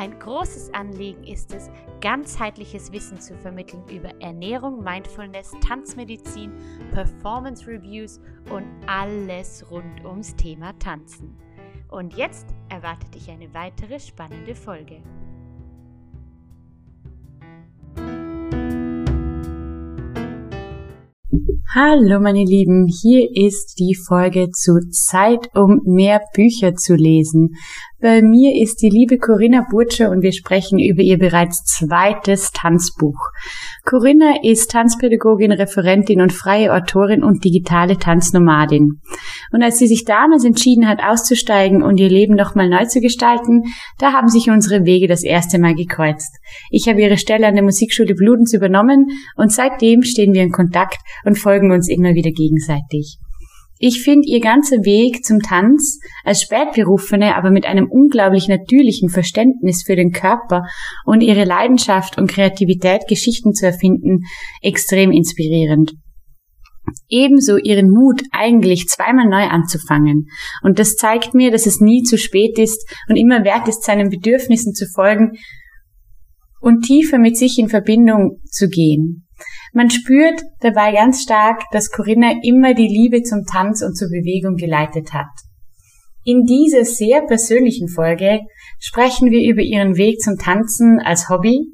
Ein großes Anliegen ist es, ganzheitliches Wissen zu vermitteln über Ernährung, Mindfulness, Tanzmedizin, Performance Reviews und alles rund ums Thema Tanzen. Und jetzt erwartet dich eine weitere spannende Folge. Hallo meine Lieben, hier ist die Folge zu Zeit, um mehr Bücher zu lesen. Bei mir ist die liebe Corinna Burtsche und wir sprechen über ihr bereits zweites Tanzbuch. Corinna ist Tanzpädagogin, Referentin und freie Autorin und digitale Tanznomadin. Und als sie sich damals entschieden hat, auszusteigen und ihr Leben nochmal neu zu gestalten, da haben sich unsere Wege das erste Mal gekreuzt. Ich habe ihre Stelle an der Musikschule Bludens übernommen und seitdem stehen wir in Kontakt und folgen uns immer wieder gegenseitig. Ich finde ihr ganzer Weg zum Tanz als Spätberufene, aber mit einem unglaublich natürlichen Verständnis für den Körper und ihre Leidenschaft und Kreativität, Geschichten zu erfinden, extrem inspirierend. Ebenso ihren Mut, eigentlich zweimal neu anzufangen. Und das zeigt mir, dass es nie zu spät ist und immer wert ist, seinen Bedürfnissen zu folgen und tiefer mit sich in Verbindung zu gehen. Man spürt dabei ganz stark, dass Corinna immer die Liebe zum Tanz und zur Bewegung geleitet hat. In dieser sehr persönlichen Folge sprechen wir über ihren Weg zum Tanzen als Hobby,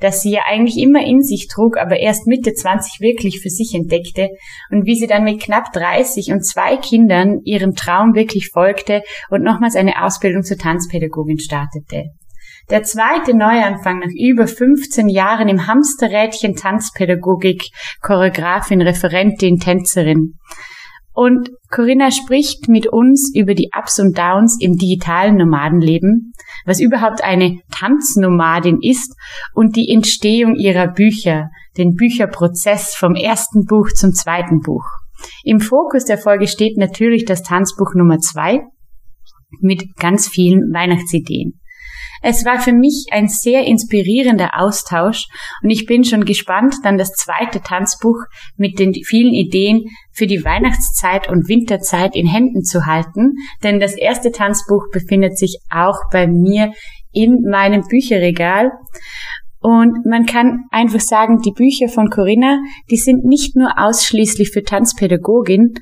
das sie ja eigentlich immer in sich trug, aber erst Mitte 20 wirklich für sich entdeckte und wie sie dann mit knapp 30 und zwei Kindern ihrem Traum wirklich folgte und nochmals eine Ausbildung zur Tanzpädagogin startete. Der zweite Neuanfang nach über 15 Jahren im Hamsterrädchen Tanzpädagogik, Choreografin, Referentin, Tänzerin. Und Corinna spricht mit uns über die Ups und Downs im digitalen Nomadenleben, was überhaupt eine Tanznomadin ist und die Entstehung ihrer Bücher, den Bücherprozess vom ersten Buch zum zweiten Buch. Im Fokus der Folge steht natürlich das Tanzbuch Nummer zwei mit ganz vielen Weihnachtsideen. Es war für mich ein sehr inspirierender Austausch und ich bin schon gespannt, dann das zweite Tanzbuch mit den vielen Ideen für die Weihnachtszeit und Winterzeit in Händen zu halten, denn das erste Tanzbuch befindet sich auch bei mir in meinem Bücherregal. Und man kann einfach sagen, die Bücher von Corinna, die sind nicht nur ausschließlich für Tanzpädagogin,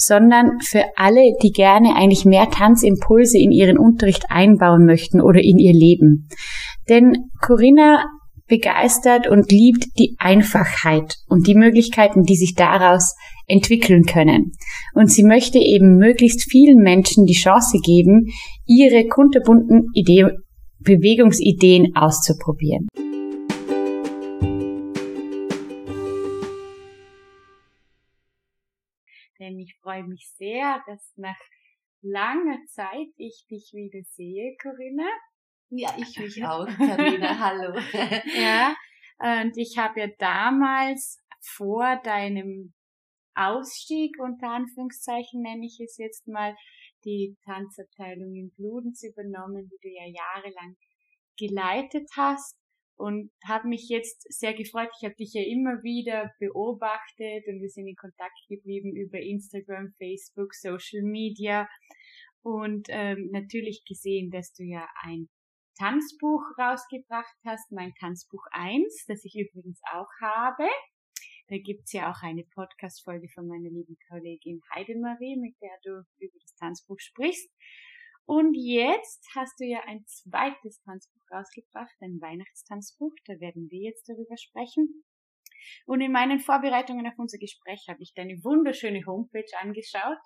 sondern für alle, die gerne eigentlich mehr Tanzimpulse in ihren Unterricht einbauen möchten oder in ihr Leben. Denn Corinna begeistert und liebt die Einfachheit und die Möglichkeiten, die sich daraus entwickeln können. Und sie möchte eben möglichst vielen Menschen die Chance geben, ihre kunterbunten Idee Bewegungsideen auszuprobieren. Denn ich freue mich sehr, dass nach langer Zeit ich dich wieder sehe, Corinna. Ja, ich mich auch, Carina. Hallo. ja, und ich habe ja damals vor deinem Ausstieg, unter Anführungszeichen nenne ich es jetzt mal, die Tanzabteilung in Bludenz übernommen, die du ja jahrelang geleitet hast und habe mich jetzt sehr gefreut. Ich habe dich ja immer wieder beobachtet und wir sind in Kontakt geblieben über Instagram, Facebook, Social Media und ähm, natürlich gesehen, dass du ja ein Tanzbuch rausgebracht hast, mein Tanzbuch 1, das ich übrigens auch habe. Da gibt's ja auch eine Podcast-Folge von meiner lieben Kollegin Heidemarie, mit der du über das Tanzbuch sprichst. Und jetzt hast du ja ein zweites Tanzbuch rausgebracht, ein Weihnachtstanzbuch. Da werden wir jetzt darüber sprechen. Und in meinen Vorbereitungen auf unser Gespräch habe ich deine wunderschöne Homepage angeschaut.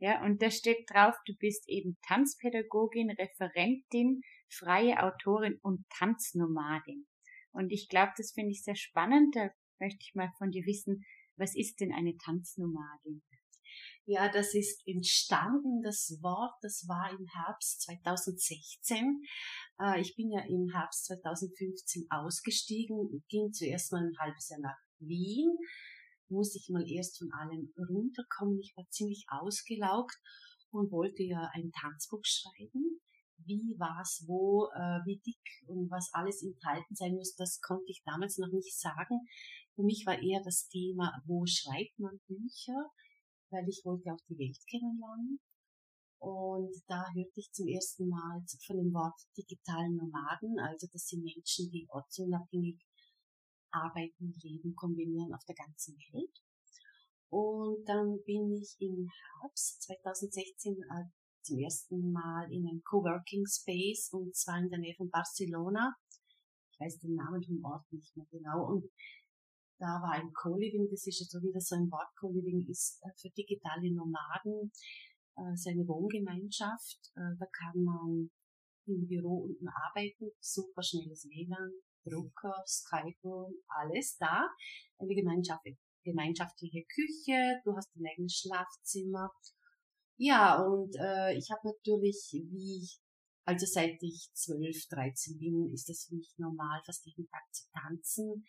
Ja, und da steht drauf, du bist eben Tanzpädagogin, Referentin, freie Autorin und Tanznomadin. Und ich glaube, das finde ich sehr spannend. Da möchte ich mal von dir wissen, was ist denn eine Tanznomadin? Ja, das ist entstanden, das Wort, das war im Herbst 2016. Äh, ich bin ja im Herbst 2015 ausgestiegen, ging zuerst mal ein halbes Jahr nach Wien, musste ich mal erst von allem runterkommen. Ich war ziemlich ausgelaugt und wollte ja ein Tanzbuch schreiben. Wie, was, wo, äh, wie dick und was alles enthalten sein muss, das konnte ich damals noch nicht sagen. Für mich war eher das Thema, wo schreibt man Bücher, weil ich wollte auch die Welt kennenlernen. Und da hörte ich zum ersten Mal von dem Wort digitalen Nomaden, also das sind Menschen, die ortsunabhängig arbeiten, leben, kombinieren auf der ganzen Welt. Und dann bin ich im Herbst 2016 äh, zum ersten Mal in einem Coworking Space und zwar in der Nähe von Barcelona. Ich weiß den Namen vom Ort nicht mehr genau. Und da war ein Co-Living, das ist also wieder so ein Wort, Co-Living ist äh, für digitale Nomaden äh, seine Wohngemeinschaft. Äh, da kann man im Büro unten arbeiten, super schnelles WLAN, Drucker, Skype, alles da. Eine gemeinschaftliche Küche, du hast dein eigenes Schlafzimmer. Ja, und äh, ich habe natürlich, wie also seit ich 12, 13 bin, ist es für mich normal, fast jeden Tag zu tanzen.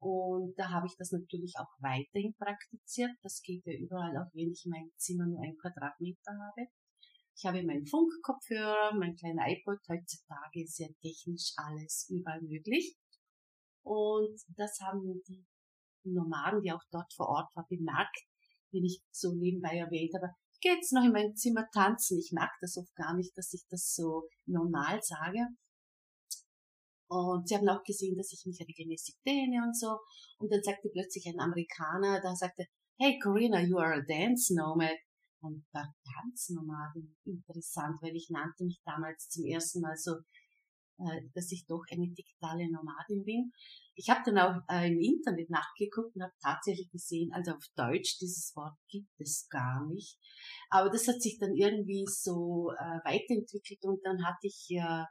Und da habe ich das natürlich auch weiterhin praktiziert. Das geht ja überall, auch wenn ich mein Zimmer nur ein Quadratmeter habe. Ich habe meinen Funkkopfhörer, mein kleiner iPod. Heutzutage ist ja technisch alles überall möglich. Und das haben die Nomaden, die auch dort vor Ort waren, bemerkt, wenn ich so nebenbei erwähnt habe, jetzt noch in mein Zimmer tanzen. Ich mag das oft gar nicht, dass ich das so normal sage. Und sie haben auch gesehen, dass ich mich regelmäßig dehne und so. Und dann sagte plötzlich ein Amerikaner, da sagte, hey Corinna, you are a dance nomad. Und war ganz normal interessant, weil ich nannte mich damals zum ersten Mal so, äh, dass ich doch eine digitale Nomadin bin. Ich habe dann auch äh, im Internet nachgeguckt und habe tatsächlich gesehen, also auf Deutsch dieses Wort gibt es gar nicht. Aber das hat sich dann irgendwie so äh, weiterentwickelt und dann hatte ich ja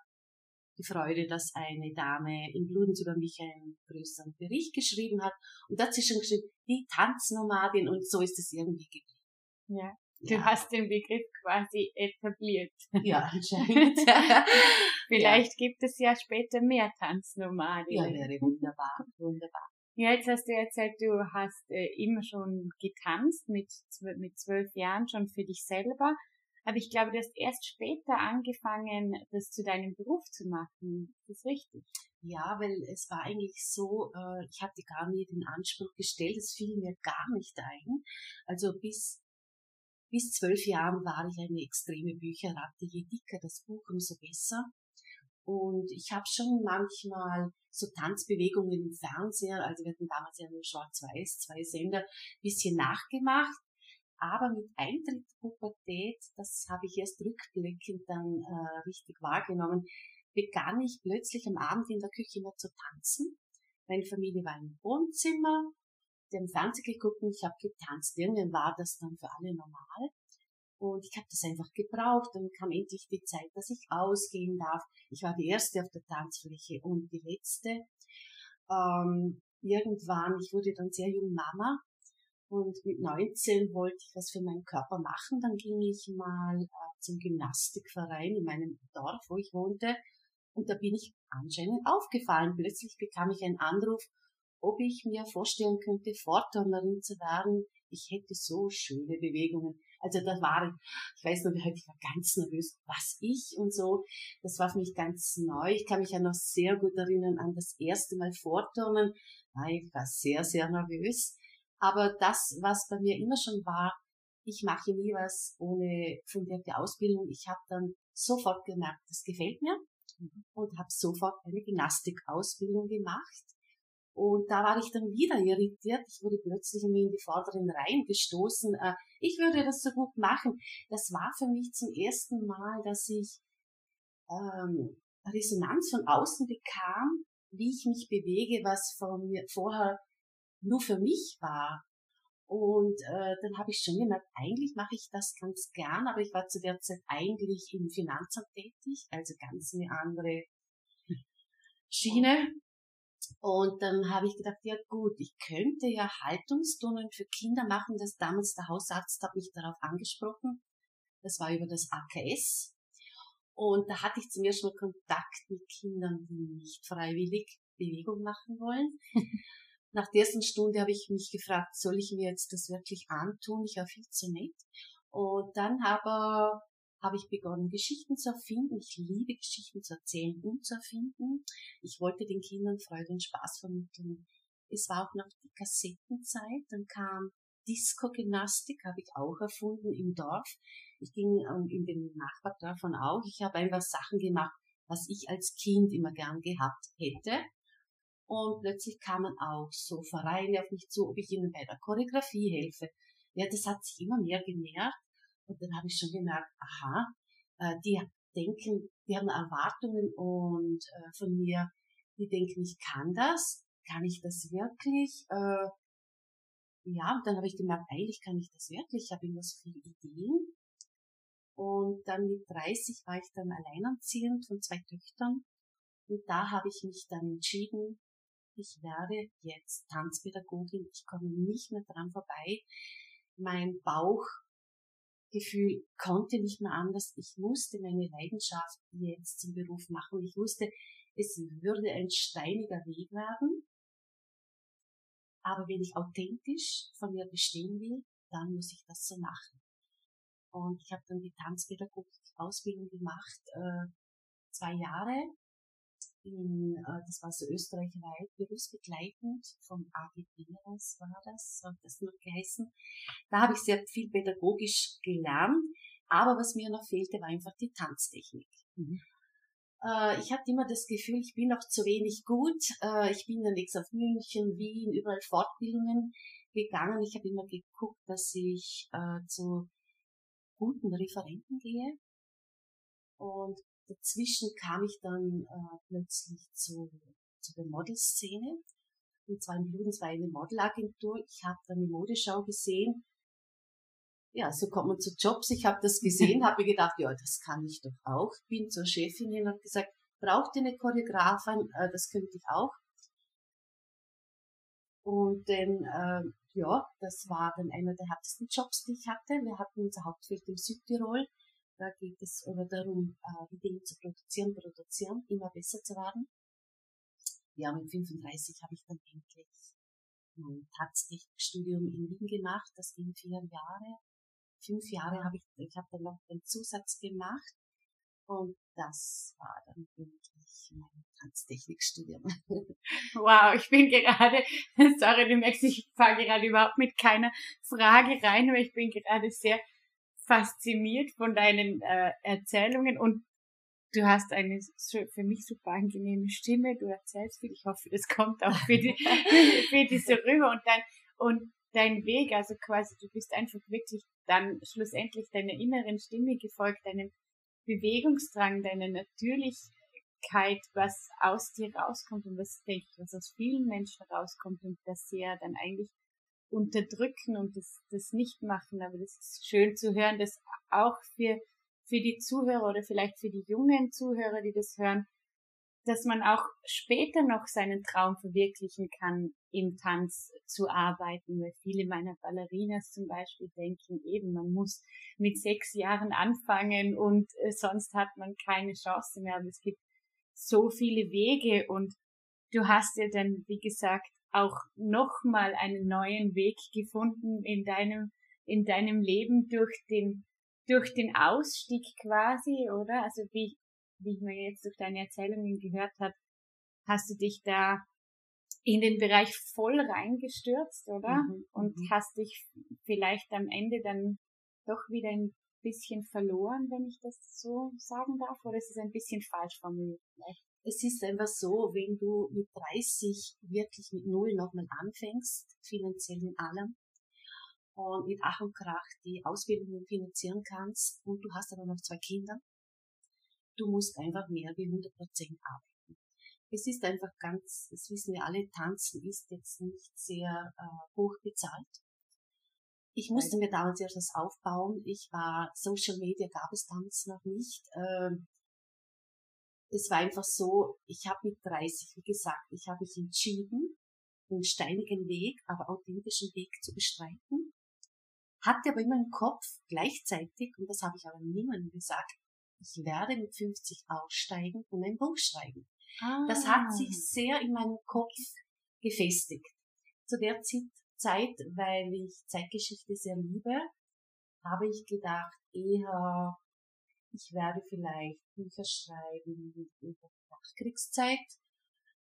die Freude, dass eine Dame in Bludenz über mich einen größeren Bericht geschrieben hat. Und da hat sie schon geschrieben, die Tanznomadin und so ist es irgendwie geblieben. Ja. Du ja. hast den Begriff quasi etabliert. Ja, anscheinend. Vielleicht ja. gibt es ja später mehr Tanznomaden. Ja, wäre wunderbar, wunderbar. Ja, jetzt hast du erzählt, du hast äh, immer schon getanzt, mit, mit zwölf Jahren schon für dich selber. Aber ich glaube, du hast erst später angefangen, das zu deinem Beruf zu machen. Ist das richtig? Ja, weil es war eigentlich so, äh, ich hatte gar nie den Anspruch gestellt, es fiel mir gar nicht ein. Also bis, bis zwölf Jahren war ich eine extreme Bücherratte. Je dicker das Buch, umso besser. Und ich habe schon manchmal so Tanzbewegungen im Fernseher, also wir hatten damals ja nur Schwarz-Weiß, zwei Sender, bisschen nachgemacht aber mit Eintritt Pubertät, das habe ich erst rückblickend dann äh, richtig wahrgenommen, begann ich plötzlich am Abend in der Küche immer zu tanzen. Meine Familie war im Wohnzimmer, die haben Fernsehen geguckt und ich habe getanzt. Irgendwann war das dann für alle normal. Und ich habe das einfach gebraucht. Dann kam endlich die Zeit, dass ich ausgehen darf. Ich war die erste auf der Tanzfläche und die letzte. Ähm, irgendwann, ich wurde dann sehr jung Mama und mit 19 wollte ich was für meinen Körper machen. Dann ging ich mal äh, zum Gymnastikverein in meinem Dorf, wo ich wohnte. Und da bin ich anscheinend aufgefallen. Plötzlich bekam ich einen Anruf, ob ich mir vorstellen könnte, Vorturnerin zu werden. Ich hätte so schöne Bewegungen. Also da war ich, ich weiß noch, ich war ganz nervös, was ich und so. Das war für mich ganz neu. Ich kann mich ja noch sehr gut erinnern an das erste Mal Vorturnen. Ich war sehr, sehr nervös. Aber das, was bei mir immer schon war, ich mache nie was ohne fundierte Ausbildung. Ich habe dann sofort gemerkt, das gefällt mir und habe sofort eine Gymnastikausbildung gemacht. Und da war ich dann wieder irritiert. Ich wurde plötzlich in die vorderen Reihen gestoßen. Äh, ich würde das so gut machen. Das war für mich zum ersten Mal, dass ich ähm, Resonanz von außen bekam, wie ich mich bewege, was von mir vorher nur für mich war. Und äh, dann habe ich schon gemerkt, eigentlich mache ich das ganz gern, aber ich war zu der Zeit eigentlich im Finanzamt tätig, also ganz eine andere Schiene. Und dann habe ich gedacht, ja gut, ich könnte ja Haltungsturnen für Kinder machen. Das damals der Hausarzt hat mich darauf angesprochen. Das war über das AKS. Und da hatte ich zum ersten Mal Kontakt mit Kindern, die nicht freiwillig Bewegung machen wollen. nach der ersten Stunde habe ich mich gefragt, soll ich mir jetzt das wirklich antun? Ich war viel zu nett. Und dann habe, habe ich begonnen, Geschichten zu erfinden. Ich liebe Geschichten zu erzählen und zu erfinden. Ich wollte den Kindern Freude und Spaß vermitteln. Es war auch noch die Kassettenzeit. Dann kam Disco-Gymnastik, habe ich auch erfunden im Dorf. Ich ging ähm, in den Nachbardorf davon auch. Ich habe einfach Sachen gemacht, was ich als Kind immer gern gehabt hätte. Und plötzlich kamen auch so Vereine auf mich zu, ob ich ihnen bei der Choreografie helfe. Ja, das hat sich immer mehr gemerkt. Und dann habe ich schon gemerkt, aha, äh, die denken, die haben Erwartungen und äh, von mir, die denken, ich kann das, kann ich das wirklich? Äh, ja, und dann habe ich gemerkt, eigentlich kann ich das wirklich, ich habe immer so viele Ideen. Und dann mit 30 war ich dann alleinerziehend von zwei Töchtern. Und da habe ich mich dann entschieden, ich werde jetzt Tanzpädagogin, ich komme nicht mehr dran vorbei. Mein Bauchgefühl konnte nicht mehr anders. Ich musste meine Leidenschaft jetzt zum Beruf machen. Ich wusste, es würde ein steiniger Weg werden. Aber wenn ich authentisch von mir bestehen will, dann muss ich das so machen. Und ich habe dann die Tanzpädagogik-Ausbildung gemacht, äh, zwei Jahre in, äh, das war so österreichweit, berufsbegleitend vom AGB aus war das, hat das noch geheißen. Da habe ich sehr viel pädagogisch gelernt, aber was mir noch fehlte, war einfach die Tanztechnik. Mhm. Äh, ich hatte immer das Gefühl, ich bin noch zu wenig gut. Äh, ich bin dann jetzt auf München, Wien, überall Fortbildungen gegangen. Ich habe immer geguckt, dass ich zu guten Referenten gehe. Und dazwischen kam ich dann äh, plötzlich zu, zu der Modelszene. Und zwar in Bluden, es war eine Modelagentur. Ich habe dann eine Modeschau gesehen. Ja, so kommt man zu Jobs. Ich habe das gesehen, habe mir gedacht, ja, das kann ich doch auch. Bin zur Chefin hin und habe gesagt, braucht ihr eine Choreografin? Äh, das könnte ich auch. Und dann, äh, ja, das war dann einer der härtesten Jobs, die ich hatte. Wir hatten unser Hauptfeld im Südtirol da geht es aber darum, äh, Dinge zu produzieren, produzieren, immer besser zu werden. Ja, mit 35 habe ich dann endlich mein Tanztechnikstudium in Wien gemacht. Das ging vier Jahre. Fünf Jahre habe ich, ich habe dann noch den Zusatz gemacht. Und das war dann endlich mein Tanztechnikstudium. Wow, ich bin gerade, sorry, du merkst, ich fahre gerade überhaupt mit keiner Frage rein, aber ich bin gerade sehr fasziniert von deinen äh, Erzählungen und du hast eine für mich super angenehme Stimme, du erzählst viel, ich hoffe, das kommt auch für die, für die so rüber. Und dein, und dein Weg, also quasi, du bist einfach wirklich dann schlussendlich deiner inneren Stimme gefolgt, deinem Bewegungsdrang, deiner Natürlichkeit, was aus dir rauskommt und was, denke ich, was aus vielen Menschen rauskommt und das sehr dann eigentlich unterdrücken und das, das nicht machen. Aber das ist schön zu hören, dass auch für, für die Zuhörer oder vielleicht für die jungen Zuhörer, die das hören, dass man auch später noch seinen Traum verwirklichen kann, im Tanz zu arbeiten, weil viele meiner Ballerinas zum Beispiel denken eben, man muss mit sechs Jahren anfangen und äh, sonst hat man keine Chance mehr. Aber es gibt so viele Wege und du hast ja dann, wie gesagt, auch nochmal einen neuen Weg gefunden in deinem, in deinem Leben durch den, durch den Ausstieg quasi, oder? Also wie, wie man jetzt durch deine Erzählungen gehört hat, hast du dich da in den Bereich voll reingestürzt, oder? Mhm, Und mhm. hast dich vielleicht am Ende dann doch wieder ein bisschen verloren, wenn ich das so sagen darf, oder ist es ein bisschen falsch formuliert vielleicht? Es ist einfach so, wenn du mit 30 wirklich mit Null nochmal anfängst, finanziell in allem, und mit Ach und Krach die Ausbildung finanzieren kannst und du hast aber noch zwei Kinder, du musst einfach mehr wie 100 Prozent arbeiten. Es ist einfach ganz, das wissen wir alle, Tanzen ist jetzt nicht sehr äh, hoch bezahlt. Ich musste mir damals erst das aufbauen. Ich war, Social Media gab es damals noch nicht. Ähm, es war einfach so, ich habe mit 30, wie gesagt, ich habe mich entschieden, den steinigen Weg, aber authentischen Weg zu bestreiten, hatte aber immer im Kopf gleichzeitig, und das habe ich aber niemandem gesagt, ich werde mit 50 aussteigen und ein Buch schreiben. Ah. Das hat sich sehr in meinem Kopf gefestigt. zu der Zeit, weil ich Zeitgeschichte sehr liebe, habe ich gedacht, eher, ich werde vielleicht Bücher schreiben über die Nachkriegszeit,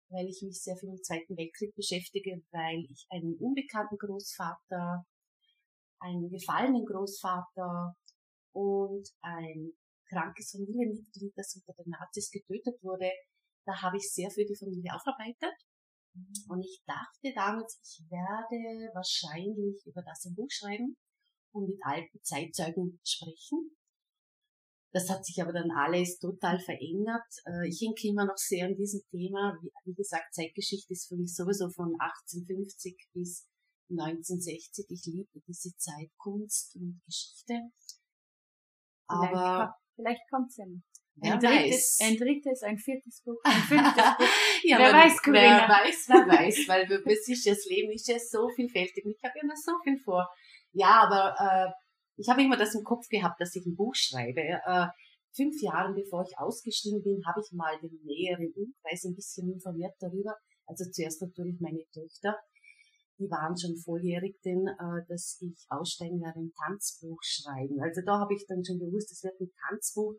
weil ich mich sehr viel im Zweiten Weltkrieg beschäftige, weil ich einen unbekannten Großvater, einen gefallenen Großvater und ein krankes Familienmitglied, das unter den Nazis getötet wurde, da habe ich sehr für die Familie aufarbeitet. Mhm. Und ich dachte damals, ich werde wahrscheinlich über das ein Buch schreiben und mit alten Zeitzeugen sprechen. Das hat sich aber dann alles total verändert. Äh, ich hänge immer noch sehr an diesem Thema. Wie gesagt, Zeitgeschichte ist für mich sowieso von 1850 bis 1960. Ich liebe diese Zeit, Kunst und Geschichte. Aber vielleicht kommt es ja noch. Ein drittes, ein drittes, ein viertes Buch, ein fünftes Buch. ja, wer weiß, Corinna. Wer weiß, wer weiß, weil es ist das Leben ist ja so vielfältig und ich habe immer so viel vor. Ja, aber äh, ich habe immer das im Kopf gehabt, dass ich ein Buch schreibe. Äh, fünf Jahre bevor ich ausgestiegen bin, habe ich mal den näheren Umkreis ein bisschen informiert darüber. Also zuerst natürlich meine Töchter, die waren schon volljährig, denn äh, dass ich aussteigen werde, ein Tanzbuch schreiben. Also da habe ich dann schon gewusst, es wird ein Tanzbuch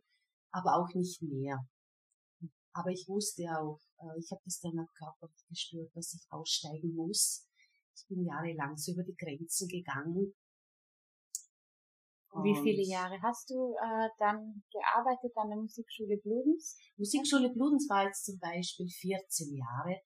aber auch nicht mehr. Aber ich wusste auch, äh, ich habe das dann auch körperlich gespürt, dass ich aussteigen muss. Ich bin jahrelang so über die Grenzen gegangen. Und Wie viele Jahre hast du äh, dann gearbeitet an der Musikschule Bludens? Musikschule Bludens war jetzt zum Beispiel 14 Jahre.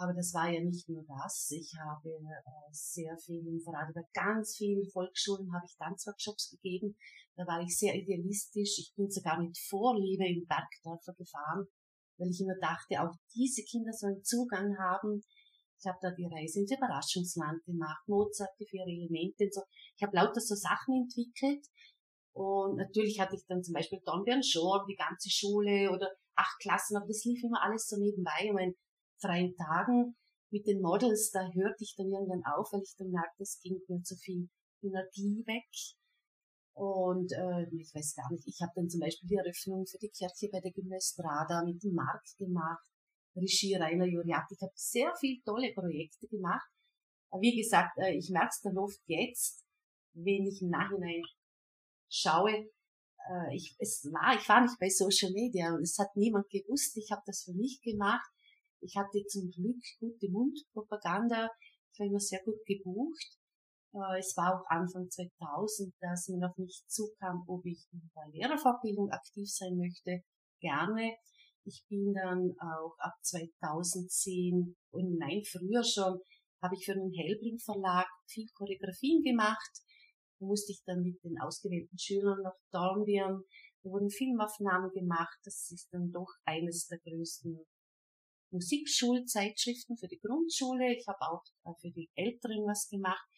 Aber das war ja nicht nur das. Ich habe äh, sehr viel im Verein, bei ganz vielen Volksschulen habe ich Tanzworkshops gegeben. Da war ich sehr idealistisch. Ich bin sogar mit Vorliebe in Bergdörfer gefahren, weil ich immer dachte, auch diese Kinder sollen Zugang haben. Ich habe da die Reise ins Überraschungsland gemacht, Mozart, die vier Elemente und so. Ich habe lauter so Sachen entwickelt. Und natürlich hatte ich dann zum Beispiel Dornbirn Shore, die ganze Schule oder acht Klassen, aber das lief immer alles so nebenbei. Und mein freien Tagen mit den Models, da hörte ich dann irgendwann auf, weil ich dann merkte, es ging mir zu viel Energie weg. Und äh, ich weiß gar nicht, ich habe dann zum Beispiel die Eröffnung für die Kirche bei der Gymnastrada mit dem Markt gemacht, Regie Rainer Juriat. Ich habe sehr viele tolle Projekte gemacht. Wie gesagt, äh, ich merke es dann oft jetzt, wenn ich im Nachhinein schaue, äh, ich, es war, ich war nicht bei Social Media und es hat niemand gewusst. Ich habe das für mich gemacht. Ich hatte zum Glück gute Mundpropaganda. Ich war immer sehr gut gebucht. Äh, es war auch Anfang 2000, dass mir noch nicht zukam, ob ich in der Lehrerfortbildung aktiv sein möchte. Gerne. Ich bin dann auch ab 2010 und nein, früher schon, habe ich für den Hellbring Verlag viel Choreografien gemacht. Da musste ich dann mit den ausgewählten Schülern nach Dornbirn. Da wurden Filmaufnahmen gemacht. Das ist dann doch eines der größten Musikschulzeitschriften für die Grundschule. Ich habe auch äh, für die Älteren was gemacht.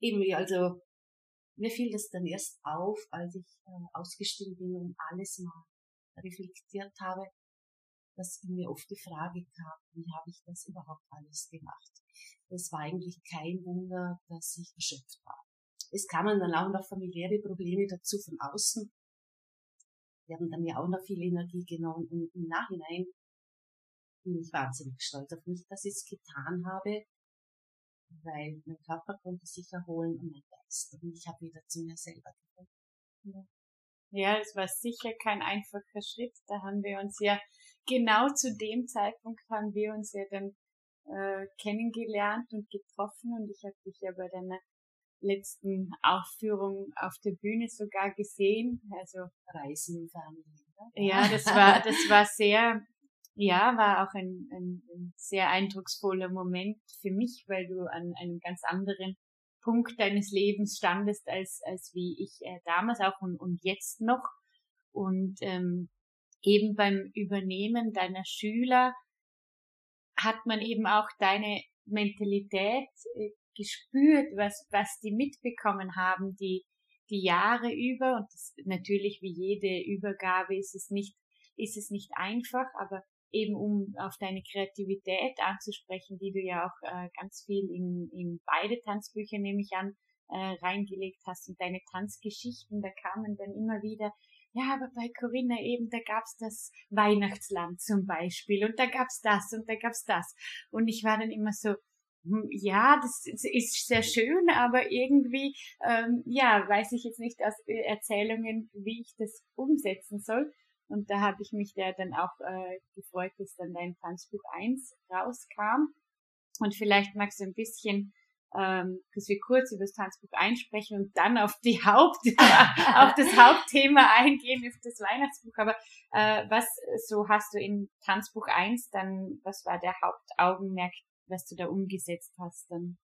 Eben, also mir fiel das dann erst auf, als ich äh, ausgestiegen bin und alles mal reflektiert habe, dass mir oft die Frage kam, wie habe ich das überhaupt alles gemacht? Es war eigentlich kein Wunder, dass ich erschöpft war. Es kamen dann auch noch familiäre Probleme dazu von außen. Die haben dann ja auch noch viel Energie genommen und im Nachhinein bin ich wahnsinnig stolz auf mich, dass ich es getan habe, weil mein Körper konnte sich erholen und mein Geist. Und ich habe wieder zu mir selber gefunden. Ja, es war sicher kein einfacher Schritt. Da haben wir uns ja genau zu dem Zeitpunkt haben wir uns ja dann äh, kennengelernt und getroffen und ich habe dich ja bei deiner letzten Aufführung auf der Bühne sogar gesehen. Also Reisen Fernsehen. Ja, das war das war sehr ja, war auch ein, ein, ein sehr eindrucksvoller Moment für mich, weil du an einem ganz anderen Punkt deines Lebens standest als, als wie ich äh, damals auch und, und jetzt noch. Und ähm, eben beim Übernehmen deiner Schüler hat man eben auch deine Mentalität äh, gespürt, was, was die mitbekommen haben, die, die Jahre über. Und das, natürlich wie jede Übergabe ist es nicht, ist es nicht einfach, aber eben um auf deine Kreativität anzusprechen, die du ja auch äh, ganz viel in, in beide Tanzbücher, nehme ich an, äh, reingelegt hast und deine Tanzgeschichten, da kamen dann immer wieder, ja, aber bei Corinna eben, da gab's das Weihnachtsland zum Beispiel und da gab's das und da gab's das. Und ich war dann immer so, Hm, ja, das ist sehr schön, aber irgendwie, ähm, ja, weiß ich jetzt nicht aus Erzählungen, wie ich das umsetzen soll. Und da habe ich mich da dann auch äh, gefreut, dass dann dein Tanzbuch 1 rauskam. Und vielleicht magst du ein bisschen, ähm, dass wir kurz über das Tanzbuch einsprechen und dann auf die Haupt, auf das Hauptthema eingehen, ist das Weihnachtsbuch. Aber äh, was so hast du in Tanzbuch 1 dann, was war der Hauptaugenmerk, was du da umgesetzt hast dann?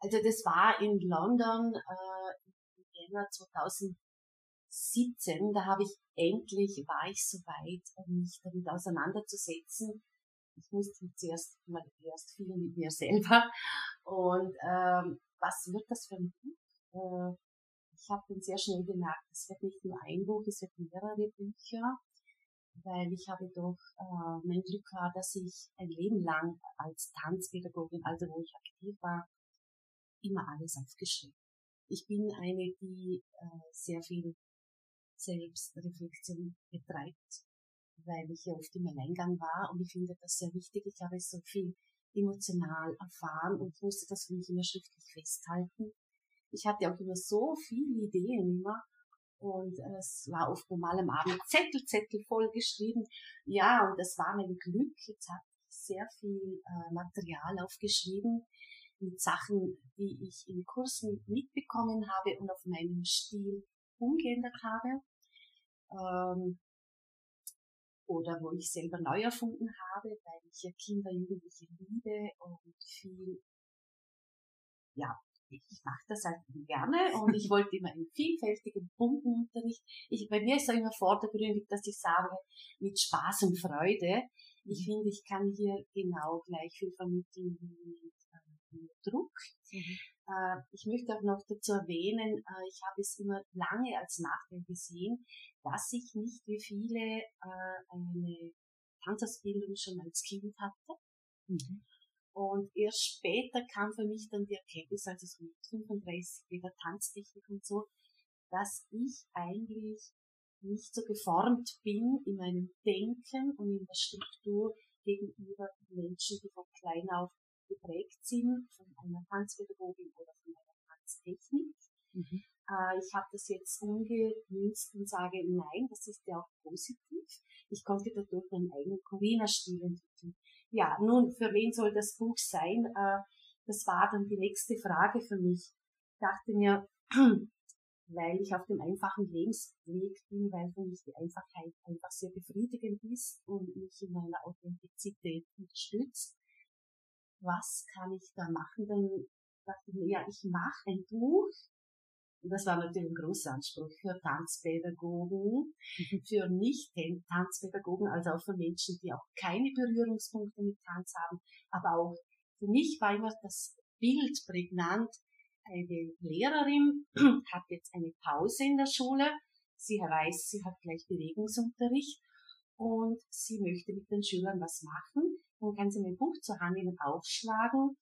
Also das war in London äh, im Jänner 2000 17, da habe ich endlich, war ich so weit, mich damit auseinanderzusetzen. Ich musste zuerst mal erst viel mit mir selber. Und ähm, was wird das für ein Buch? Äh, ich habe dann sehr schnell gemerkt, es wird nicht nur ein Buch, es wird mehrere Bücher, weil ich habe doch äh, mein Glück gehabt, dass ich ein Leben lang als Tanzpädagogin, also wo ich aktiv war, immer alles aufgeschrieben. Ich bin eine, die äh, sehr viel Selbstreflexion betreibt, weil ich ja oft im Alleingang war und ich finde das sehr wichtig. Ich habe so viel emotional erfahren und musste das für mich immer schriftlich festhalten. Ich hatte auch immer so viele Ideen immer und es war oft normal am Abend Zettel, Zettel voll geschrieben. Ja, und das war mein Glück. Jetzt habe ich sehr viel äh, Material aufgeschrieben mit Sachen, die ich in Kursen mitbekommen habe und auf meinem Stil umgeändert habe ähm, oder wo ich selber neu erfunden habe, weil ich ja Kinder, Jugendliche liebe und viel, ja, ich mache das halt gerne und ich wollte immer einen vielfältigen, bunten Unterricht. Ich, bei mir ist auch immer vordergründig, dass ich sage, mit Spaß und Freude. Ich finde, ich kann hier genau gleich viel vermitteln wie mit, äh, mit Druck. Mhm. Äh, ich möchte auch noch dazu erwähnen, äh, ich habe es immer lange als Nachteil gesehen, dass ich nicht wie viele äh, eine Tanzausbildung schon als Kind hatte. Mhm. Und erst später kam für mich dann die Erkenntnis, also so mit 35 wieder Tanztechnik und so, dass ich eigentlich nicht so geformt bin in meinem Denken und in der Struktur gegenüber Menschen, die von klein auf geprägt sind von einer Tanzpädagogin oder von einer Tanztechnik. Mhm. Äh, ich habe das jetzt umgemünzt und sage, nein, das ist ja auch positiv. Ich konnte dadurch meinen eigenen Corina-Stil entwickeln. Ja, nun, für wen soll das Buch sein? Äh, das war dann die nächste Frage für mich. Ich dachte mir, weil ich auf dem einfachen Lebensweg bin, weil für mich die Einfachheit einfach sehr befriedigend ist und mich in meiner Authentizität unterstützt, was kann ich da machen? Dann dachte ich mir, ja, ich mache ein Buch. Und das war natürlich ein großer Anspruch für Tanzpädagogen, mhm. für Nicht-Tanzpädagogen, also auch für Menschen, die auch keine Berührungspunkte mit Tanz haben. Aber auch für mich war immer das Bild prägnant. Eine Lehrerin hat jetzt eine Pause in der Schule. Sie weiß, sie hat gleich Bewegungsunterricht und sie möchte mit den Schülern was machen. Dann kann sie mein Buch zur Hand nehmen, aufschlagen.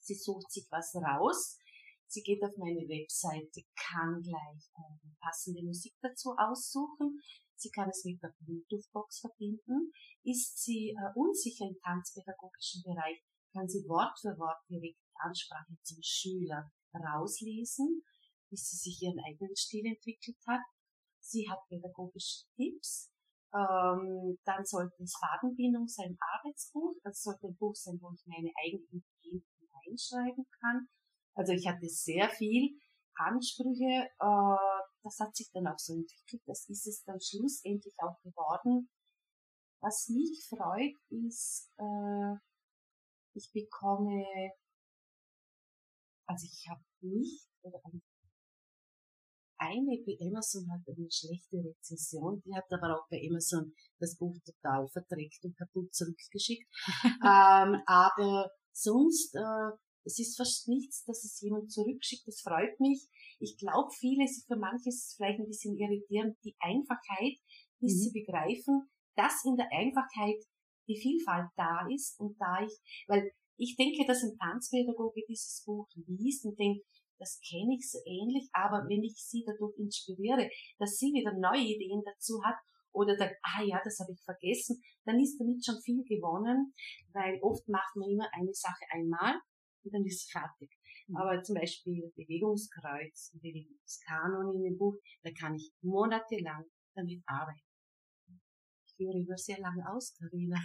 Sie sucht sich was raus. Sie geht auf meine Webseite, kann gleich äh, passende Musik dazu aussuchen. Sie kann es mit der Bluetooth-Box verbinden. Ist sie äh, unsicher im tanzpädagogischen Bereich, kann sie Wort für Wort direkt die Ansprache zum Schüler rauslesen, bis sie sich ihren eigenen Stil entwickelt hat. Sie hat pädagogische Tipps, ähm, dann sollte es Fadenbindung sein, Arbeitsbuch. Das sollte ein Buch sein, wo ich meine eigenen Ideen einschreiben kann. Also ich hatte sehr viel Ansprüche. Äh, das hat sich dann auch so entwickelt. Das ist es dann schlussendlich auch geworden. Was mich freut, ist, äh, ich bekomme, also ich habe nicht, oder eine bei Amazon hat eine schlechte Rezession, die hat aber auch bei Amazon das Buch total verdreckt und kaputt zurückgeschickt. ähm, aber sonst, äh, es ist fast nichts, dass es jemand zurückschickt, das freut mich. Ich glaube, vieles, für manche ist es vielleicht ein bisschen irritierend, die Einfachheit, bis mhm. sie begreifen, dass in der Einfachheit die Vielfalt da ist und da ich, weil ich denke, dass ein Tanzpädagoge dieses Buch liest und denkt, das kenne ich so ähnlich, aber wenn ich sie dadurch inspiriere, dass sie wieder neue Ideen dazu hat oder der, ah ja, das habe ich vergessen, dann ist damit schon viel gewonnen, weil oft macht man immer eine Sache einmal und dann ist es fertig. Mhm. Aber zum Beispiel Bewegungskreuz, Bewegungskanon in dem Buch, da kann ich monatelang damit arbeiten führe über sehr lange aus, Karina.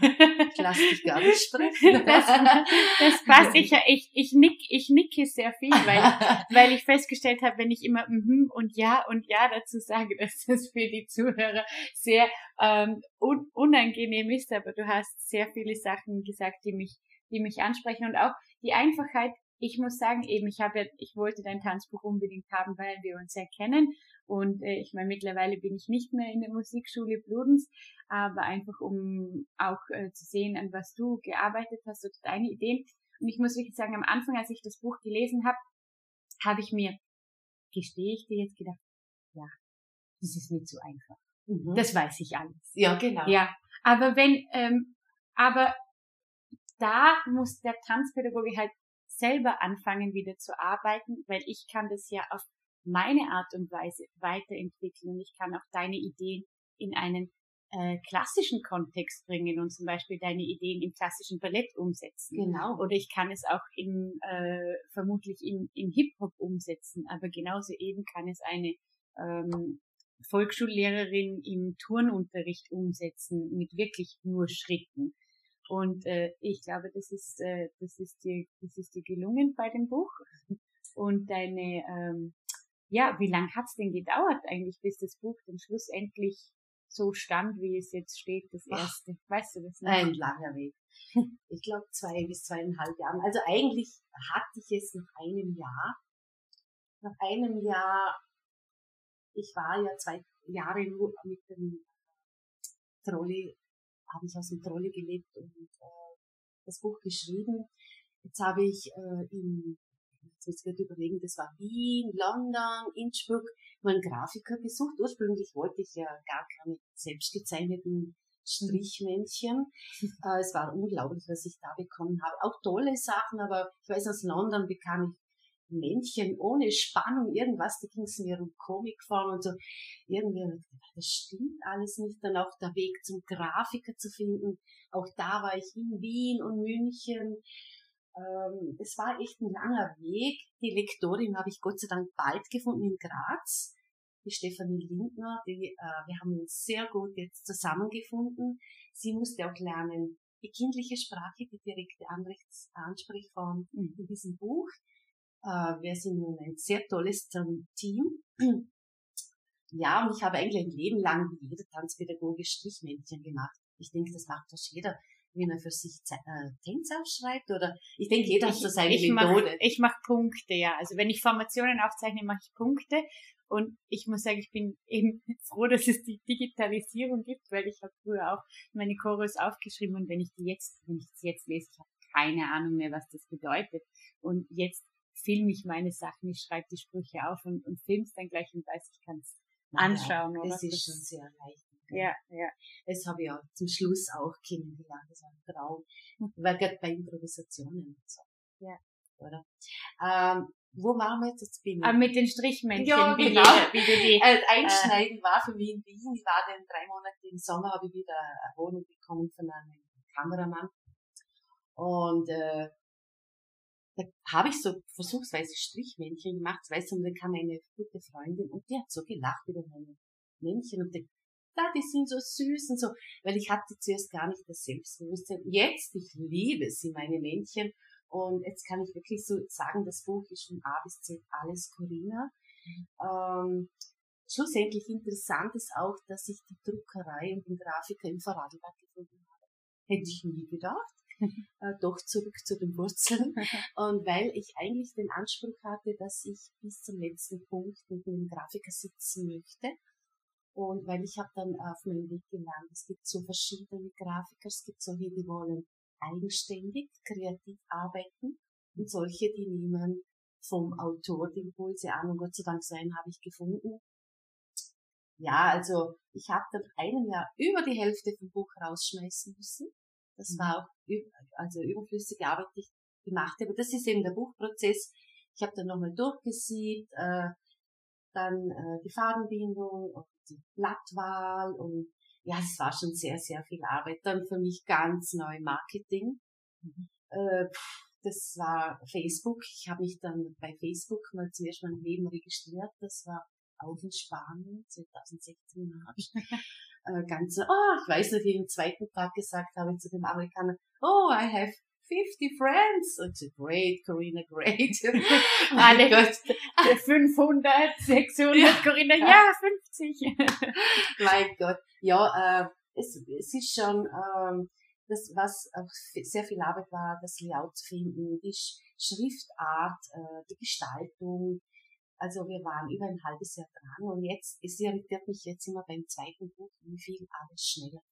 Ich lasse dich gar nicht sprechen. Das, das passt. Ich, ich, ich, nick, ich nicke sehr viel, weil, weil ich festgestellt habe, wenn ich immer mhm und ja und ja dazu sage, dass das für die Zuhörer sehr ähm, un unangenehm ist. Aber du hast sehr viele Sachen gesagt, die mich, die mich ansprechen und auch die Einfachheit ich muss sagen, eben, ich habe ja, ich wollte dein Tanzbuch unbedingt haben, weil wir uns ja kennen. Und äh, ich meine, mittlerweile bin ich nicht mehr in der Musikschule Bludens, aber einfach um auch äh, zu sehen, an was du gearbeitet hast oder deine Ideen. Und ich muss wirklich sagen, am Anfang, als ich das Buch gelesen habe, habe ich mir, gestehe ich dir jetzt gedacht, ja, das ist mir zu einfach. Mhm. Das weiß ich alles. Ja, genau. Ja, aber wenn, ähm, aber da muss der Tanzpädagoge halt selber anfangen, wieder zu arbeiten, weil ich kann das ja auf meine Art und Weise weiterentwickeln und ich kann auch deine Ideen in einen äh, klassischen Kontext bringen und zum Beispiel deine Ideen im klassischen Ballett umsetzen. Genau. Oder ich kann es auch im, äh, vermutlich im, im Hip-Hop umsetzen, aber genauso eben kann es eine ähm, Volksschullehrerin im Turnunterricht umsetzen mit wirklich nur Schritten. Und äh, ich glaube, das ist, äh, das ist dir, das ist dir gelungen bei dem Buch. Und deine, ähm, ja, wie lang hat's denn gedauert eigentlich, bis das Buch dann schlussendlich so stand, wie es jetzt steht, das erste? Ach, weißt du das noch? Ein langer Weg. Ich glaube zwei bis zweieinhalb Jahren. Also eigentlich hatte ich es nach einem Jahr. Nach einem Jahr, ich war ja zwei Jahre nur mit dem Trolley habe ich aus dem Trolle gelebt und äh, das Buch geschrieben. Jetzt habe ich äh, in, jetzt muss ich gerade überlegen, das war Wien, London, Innsbruck, meinen Grafiker besucht. Ursprünglich wollte ich ja gar keine selbstgezeichneten Strichmännchen. äh, es war unglaublich, was ich da bekommen habe. Auch tolle Sachen, aber ich weiß, aus London bekam ich Männchen ohne Spannung, irgendwas, da ging es mir um Comicform und so. Irgendwie, das stimmt alles nicht. Dann auch der Weg zum Grafiker zu finden. Auch da war ich in Wien und München. Ähm, es war echt ein langer Weg. Die Lektorin habe ich Gott sei Dank bald gefunden in Graz. Die Stefanie Lindner, die, äh, wir haben uns sehr gut jetzt zusammengefunden. Sie musste auch lernen, die kindliche Sprache, die direkte Ansprechform in diesem Buch. Äh, wir sind nun ein sehr tolles Team. Ja, und ich habe eigentlich ein Leben lang wie jeder Tanzpädagoge Strichmännchen gemacht. Ich denke, das macht das jeder, wenn er für sich äh, Tänze aufschreibt oder ich denke, jeder hat so seine ich Methode. Mach, ich mache Punkte, ja. Also wenn ich Formationen aufzeichne, mache ich Punkte und ich muss sagen, ich bin eben froh, dass es die Digitalisierung gibt, weil ich habe früher auch meine Chorus aufgeschrieben und wenn ich die jetzt, wenn ich das jetzt lese, ich habe keine Ahnung mehr, was das bedeutet. Und jetzt filme ich meine Sachen, ich schreibe die Sprüche auf und, und filme es dann gleich und weiß, ich kann es anschauen. Ja, das oder? ist schon sehr leicht. Ja, ja. Das habe ich auch zum Schluss auch kennengelernt. Das war ein Traum. Hm. Weil gerade bei Improvisationen und so. Ja. Oder? Ähm, wo waren wir jetzt? jetzt bin ich? Ah, mit den Strichmännchen. Ja, wie genau. Die, wie die, äh, Einschneiden äh, war für mich in Wien. Ich war dann drei Monate im Sommer, habe ich wieder eine Wohnung bekommen von einem Kameramann. Und äh, da habe ich so versuchsweise Strichmännchen gemacht, weißt du, und dann kam eine gute Freundin und die hat so gelacht über meine Männchen und die, da, die sind so süß und so, weil ich hatte zuerst gar nicht das Selbstbewusstsein. Jetzt, ich liebe sie, meine Männchen. Und jetzt kann ich wirklich so sagen, das Buch ist von A bis Z alles Corinna. Ähm, schlussendlich interessant ist auch, dass ich die Druckerei und den Grafiker im Vorarlberg gefunden habe. Hätte ich nie gedacht äh, doch zurück zu den Wurzeln. Und weil ich eigentlich den Anspruch hatte, dass ich bis zum letzten Punkt mit einem Grafiker sitzen möchte. Und weil ich habe dann auf meinem Weg gelernt, es gibt so verschiedene Grafiker, es gibt solche, die wollen eigenständig, kreativ arbeiten und solche, die nehmen vom Autor die Impulse an und Gott sei Dank so einen habe ich gefunden. Ja, also ich habe dann einem Jahr über die Hälfte vom Buch rausschmeißen müssen, das war auch also überflüssige Arbeit, die ich gemacht habe. Das ist eben der Buchprozess. Ich habe dann nochmal durchgesiebt, äh, dann äh, die Farbenbindung und die Blattwahl und ja, es war schon sehr, sehr viel Arbeit. Dann für mich ganz neu Marketing. Mhm. Äh, das war Facebook. Ich habe mich dann bei Facebook mal zum ersten Mal im Leben registriert. Das war auch in Spanien, 2016 habe ich äh, ganz, oh, ich weiß nicht, wie ich im zweiten Tag gesagt habe zu dem Amerikaner, oh, I have 50 friends. It's great, Corinna, great. Alle Gott. 500, 600, ja. Corinna, ja, 50. mein Gott. Ja, äh, es, es ist schon, ähm, das, was auch sehr viel Arbeit war, das Layout finden, die Schriftart, äh, die Gestaltung. Also wir waren über ein halbes Jahr dran und jetzt, es irritiert mich jetzt immer beim zweiten Buch, wie viel alles schneller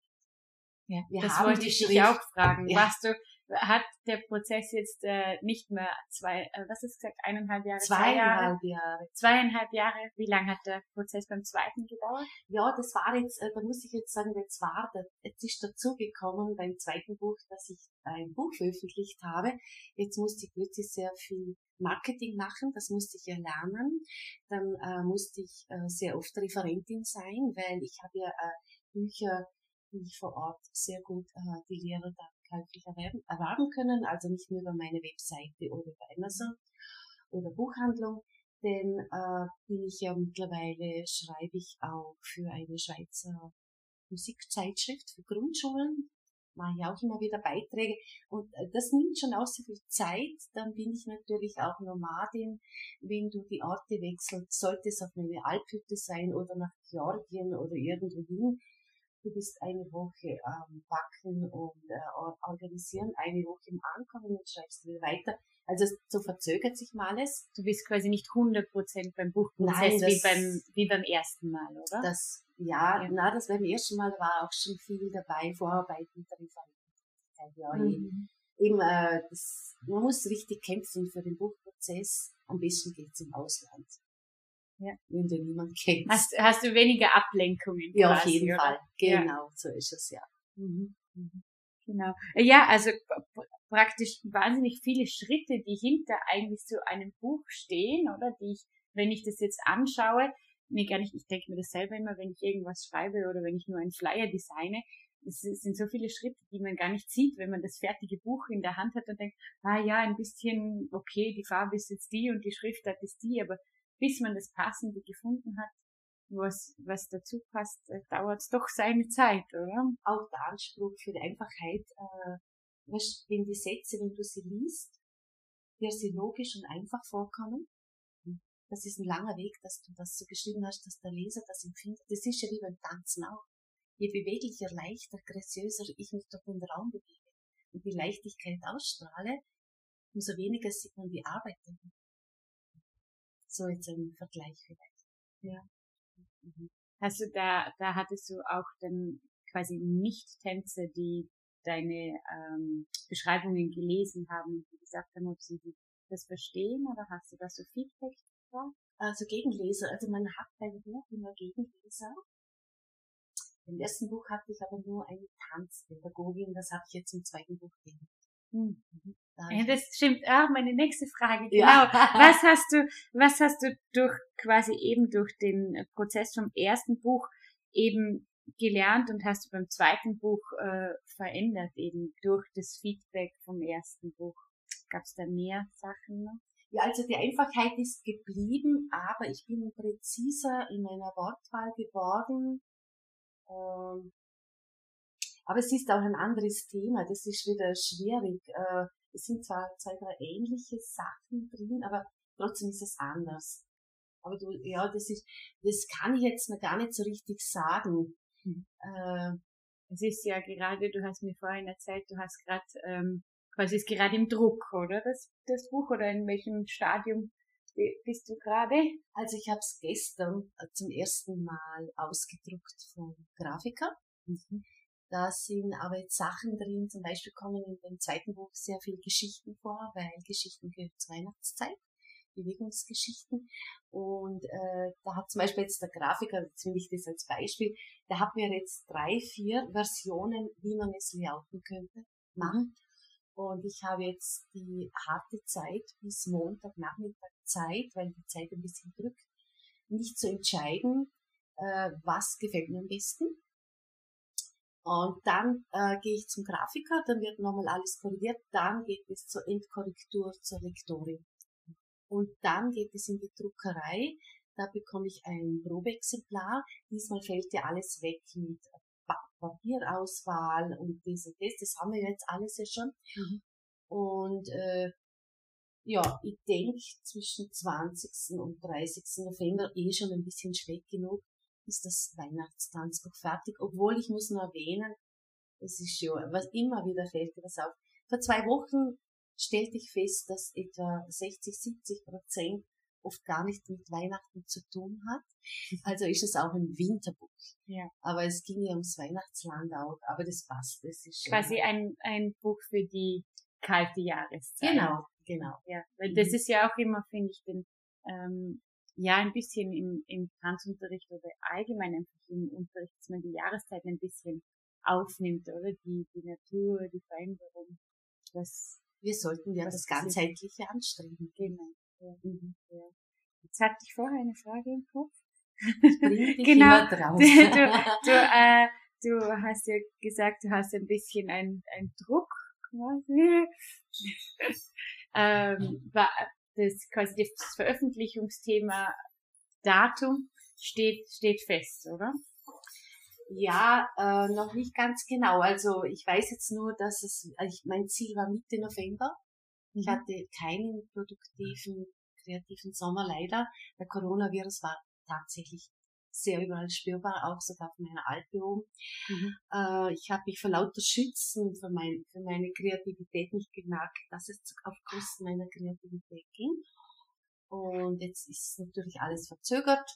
ja, wir das wollte ich dich auch fragen. Ja. Warst du, hat der Prozess jetzt äh, nicht mehr zwei, äh, was ist gesagt, eineinhalb Jahre? Zweieinhalb Jahre. Jahre. Zweieinhalb Jahre. Wie lange hat der Prozess beim zweiten gedauert? Ja, das war jetzt, äh, da muss ich jetzt sagen, jetzt war, jetzt ist dazu gekommen beim zweiten Buch, dass ich ein Buch veröffentlicht habe. Jetzt musste ich plötzlich sehr viel Marketing machen, das musste ich ja lernen. Dann äh, musste ich äh, sehr oft Referentin sein, weil ich habe ja äh, Bücher die ich vor Ort sehr gut äh, die Lehre dann käuflich erwerben, erwerben können, also nicht nur über meine Webseite oder über Amazon oder Buchhandlung, denn äh, bin ich ja mittlerweile, schreibe ich auch für eine Schweizer Musikzeitschrift für Grundschulen, mache ich auch immer wieder Beiträge. Und äh, das nimmt schon auch so viel Zeit, dann bin ich natürlich auch Nomadin, wenn du die Orte wechselst, sollte es auf eine Alphütte sein oder nach Georgien oder irgendwo hin, du bist eine Woche am Backen und äh, organisieren, eine Woche im Ankommen und schreibst wieder weiter. Also so verzögert sich mal alles. Du bist quasi nicht 100% beim Buchprozess Nein, wie, beim, wie beim ersten Mal, oder? Das, ja, ja, na, das beim ersten Mal war auch schon viel dabei, Vorarbeiten, ja, mhm. eben, äh, das, man muss richtig kämpfen für den Buchprozess. Am besten geht's im Ausland. Ja. Wenn du niemand kennst. Hast, hast du weniger Ablenkungen? Ja, quasi, auf jeden oder? Fall. Genau, ja. so ist es, ja. Mhm. Mhm. Genau. Ja, also praktisch wahnsinnig viele Schritte, die hinter eigentlich so einem Buch stehen, oder? Die ich, wenn ich das jetzt anschaue, mir gar nicht, ich denke mir das selber immer, wenn ich irgendwas schreibe oder wenn ich nur einen Flyer designe, es sind so viele Schritte, die man gar nicht sieht, wenn man das fertige Buch in der Hand hat und denkt, ah ja, ein bisschen, okay, die Farbe ist jetzt die und die Schriftart ist die, aber bis man das Passende gefunden hat, was, was dazu passt, äh, dauert es doch seine Zeit, oder? Auch der Anspruch für die Einfachheit, äh, wenn die Sätze, wenn du sie liest, dir sie logisch und einfach vorkommen, das ist ein langer Weg, dass du das so geschrieben hast, dass der Leser das empfindet. Das ist ja wie beim Tanzen auch. Je beweglicher, leichter, graziöser ich mich durch den Raum bewege und die Leichtigkeit ausstrahle, umso weniger sieht man die Arbeit dahinter. So jetzt im Vergleich vielleicht. Ja. Mhm. Hast du da, da hattest du auch dann quasi Nicht-Tänze, die deine ähm, Beschreibungen gelesen haben und die gesagt haben, ob sie das verstehen oder hast du da so Feedback drauf? Also Gegenleser, also man hat beim Buch immer Gegenleser. Im ersten Buch hatte ich aber nur eine Tanzpädagogin, das habe ich jetzt im zweiten Buch gemacht. Mhm. Ja, das stimmt auch meine nächste Frage. Genau. Ja. Was hast du, was hast du durch quasi eben durch den Prozess vom ersten Buch eben gelernt und hast du beim zweiten Buch äh, verändert eben durch das Feedback vom ersten Buch? Gab es da mehr Sachen noch? Ja, also die Einfachheit ist geblieben, aber ich bin präziser in meiner Wortwahl geworden. Ähm, aber es ist auch ein anderes Thema, das ist wieder schwierig. Äh, es sind zwar zwei, drei ähnliche Sachen drin, aber trotzdem ist es anders. Aber du, ja, das ist, das kann ich jetzt noch gar nicht so richtig sagen. Hm. Äh, es ist ja gerade, du hast mir vorhin erzählt, du hast gerade, ähm, quasi ist gerade im Druck, oder? Das, das Buch, oder in welchem Stadium bist du gerade? Also ich habe es gestern äh, zum ersten Mal ausgedruckt vom Grafiker. Mhm. Da sind aber jetzt Sachen drin, zum Beispiel kommen in dem zweiten Buch sehr viele Geschichten vor, weil Geschichten gehören zur Weihnachtszeit, Bewegungsgeschichten. Und äh, da hat zum Beispiel jetzt der Grafiker, ziemlich das als Beispiel, der hat mir jetzt drei, vier Versionen, wie man es layouten könnte, machen. Und ich habe jetzt die harte Zeit bis Montagnachmittag Zeit, weil die Zeit ein bisschen drückt, nicht zu entscheiden, äh, was gefällt mir am besten Und dann äh, gehe ich zum Grafiker, dann wird nochmal alles korrigiert, dann geht es zur Endkorrektur zur Lektorin. Und dann geht es in die Druckerei, da bekomme ich ein Probeexemplar. Diesmal fällt ja alles weg mit Papierauswahl und dies und das. Das haben wir jetzt alles ja schon. Mhm. Und äh, ja, ich denke zwischen 20. und 30. November eh schon ein bisschen spät genug, ist das Weihnachtstanzbuch fertig. Obwohl ich muss nur erwähnen, es ist schon, was immer wieder fällt mir das auf. Vor zwei Wochen stellte ich fest, dass etwa 60, 70 Prozent oft gar nicht mit Weihnachten zu tun hat. Also ist es auch ein Winterbuch. Ja. Aber es ging ja ums Weihnachtsland auch, aber das passt. Das ist quasi ein, ein Buch für die kalte Jahreszeit. Genau, genau. Ja, weil das mhm. ist ja auch immer, finde ich, den, ähm, ja, ein bisschen im, im Tanzunterricht oder allgemein einfach im Unterricht, dass man die Jahreszeit ein bisschen aufnimmt, oder? Die, die Natur, die Veränderung. Das, wir sollten ja das ganzheitliche anstreben. Genau. Ja. Mhm. Ja. Jetzt hatte ich vorher eine Frage im Kopf. genau. Du, du, äh, du hast ja gesagt, du hast ein bisschen ein, ein Druck quasi. ähm, war das quasi das Veröffentlichungsthema Datum steht, steht fest, oder? Ja, äh, noch nicht ganz genau. Also ich weiß jetzt nur, dass es, ich, mein Ziel war Mitte November. Ich mhm. hatte keinen produktiven, kreativen Sommer leider. Der Coronavirus war tatsächlich sehr überall spürbar, auch sogar auf meiner Alpe Mhm. Äh, ich habe mich vor lauter Schützen für, mein, für meine Kreativität nicht gemerkt, dass es auf Kosten meiner Kreativität ging. Und jetzt ist natürlich alles verzögert.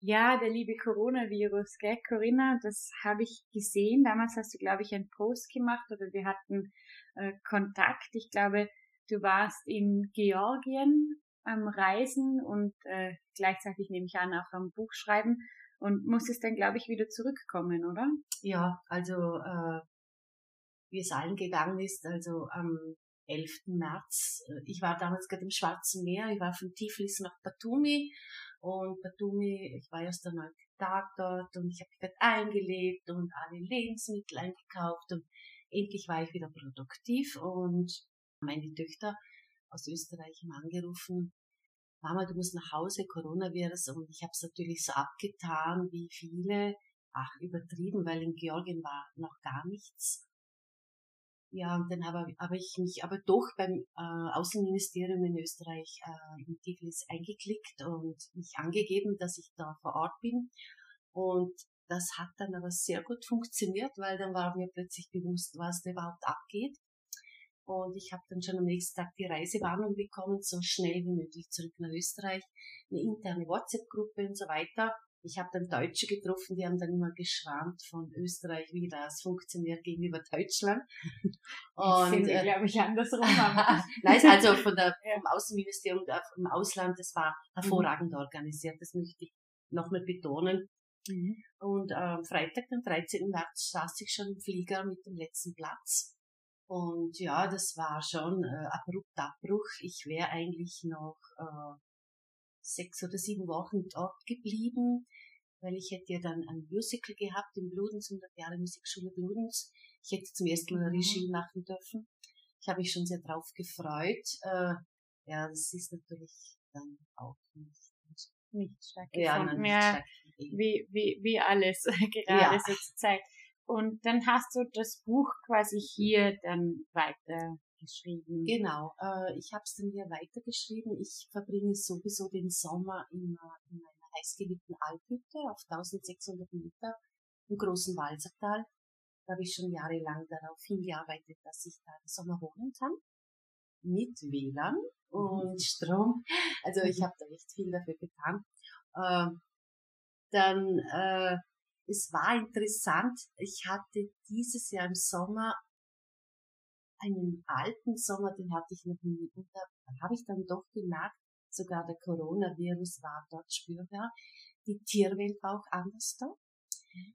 Ja, der liebe Coronavirus, gell, Corinna, das habe ich gesehen. Damals hast du, glaube ich, einen Post gemacht oder wir hatten äh, Kontakt. Ich glaube, du warst in Georgien am Reisen und äh, gleichzeitig nehme ich an auch am Buchschreiben und musstest dann, glaube ich, wieder zurückkommen, oder? Ja, also äh, wie es allen gegangen ist, also am 11. März. Äh, ich war damals gerade im Schwarzen Meer, ich war von Tiflis nach Batumi und Batumi, ich war erst einmal Tag dort und ich habe dort eingelebt und alle Lebensmittel eingekauft und endlich war ich wieder produktiv und meine Töchter aus Österreich haben angerufen, Mama, du musst nach Hause, Coronavirus und ich habe es natürlich so abgetan wie viele, ach übertrieben, weil in Georgien war noch gar nichts. Ja, und dann habe, habe ich mich aber doch beim äh, Außenministerium in Österreich äh, in Tiflis eingeklickt und mich angegeben, dass ich da vor Ort bin. Und das hat dann aber sehr gut funktioniert, weil dann war mir plötzlich bewusst, was da überhaupt abgeht. Und ich habe dann schon am nächsten Tag die Reisewarnung bekommen, so schnell wie möglich zurück nach Österreich, eine interne WhatsApp-Gruppe und so weiter. Ich habe dann Deutsche getroffen, die haben dann immer geschwärmt von Österreich, wie das funktioniert gegenüber Deutschland. Und finde, äh, glaube ich, andersrum. Nein, also von der, vom Außenministerium vom Ausland, das war hervorragend mhm. organisiert, das möchte ich nochmal betonen. Mhm. Und am äh, Freitag, den 13. März, saß ich schon im Flieger mit dem letzten Platz. Und ja, das war schon äh, abrupt Abbruch. Ich wäre eigentlich noch äh, sechs oder sieben Wochen dort geblieben, weil ich hätte ja dann ein Musical gehabt in Bludenz, 100 Jahre Musikschule Bludenz. Ich hätte zum ersten Mal mhm. Regie machen dürfen. Ich habe mich schon sehr drauf gefreut. Äh, ja, das ist natürlich dann auch nicht, nicht stattgefunden. Ja, nicht wie, wie, wie alles gerade ja. so zur Zeit. Und dann hast du das Buch quasi hier dann weitergeschrieben. Genau, äh, ich habe es dann hier weitergeschrieben. Ich verbringe sowieso den Sommer immer in meiner heißgeliebten Alphütte auf 1600 Meter im großen Walsertal. Da habe ich schon jahrelang darauf hingearbeitet, dass ich da im Sommer wohnen kann. Mit WLAN und mhm. Strom. Also ich habe da echt viel dafür getan. Äh, dann äh, es war interessant. Ich hatte dieses Jahr im Sommer einen alten Sommer, den hatte ich noch nie. Und da habe ich dann doch gemerkt, sogar der Coronavirus war dort spürbar. Die Tierwelt war auch anders da. Mhm.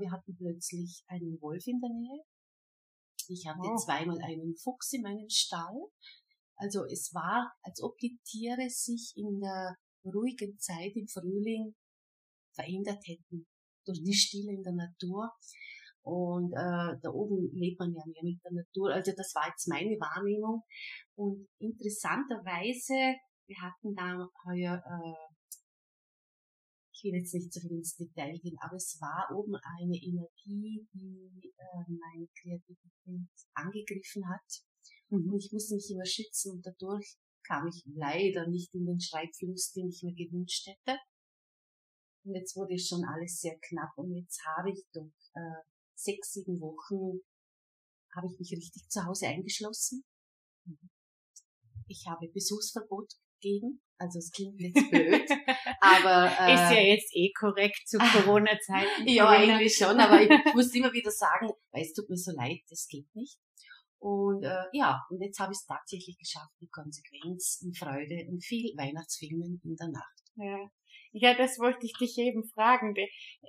Wir hatten plötzlich einen Wolf in der Nähe. Ich hatte oh. zweimal einen Fuchs in meinem Stall. Also es war, als ob die Tiere sich in der ruhigen Zeit im Frühling verändert hätten. Durch die Stille in der Natur. Und äh, da oben lebt man ja mehr mit der Natur. Also das war jetzt meine Wahrnehmung. Und interessanterweise, wir hatten da heuer, äh, ich will jetzt nicht so viel ins Detail gehen, aber es war oben eine Energie, die äh, meine Kreativität angegriffen hat. Mhm. Und ich musste mich immer schützen und dadurch kam ich leider nicht in den Schreibfluss, den ich mir gewünscht hätte. Und jetzt wurde schon alles sehr knapp und jetzt habe ich durch äh, sechs, sieben Wochen habe ich mich richtig zu Hause eingeschlossen. Ich habe Besuchsverbot gegeben. Also es klingt jetzt blöd, aber äh, ist ja jetzt eh korrekt zu Corona-Zeiten. ja, eigentlich schon, aber ich muss immer wieder sagen, weil es tut mir so leid, das geht nicht. Und äh, ja, und jetzt habe ich es tatsächlich geschafft mit Konsequenz und Freude und viel Weihnachtsfilmen in der Nacht. Ja. Ja, das wollte ich dich eben fragen.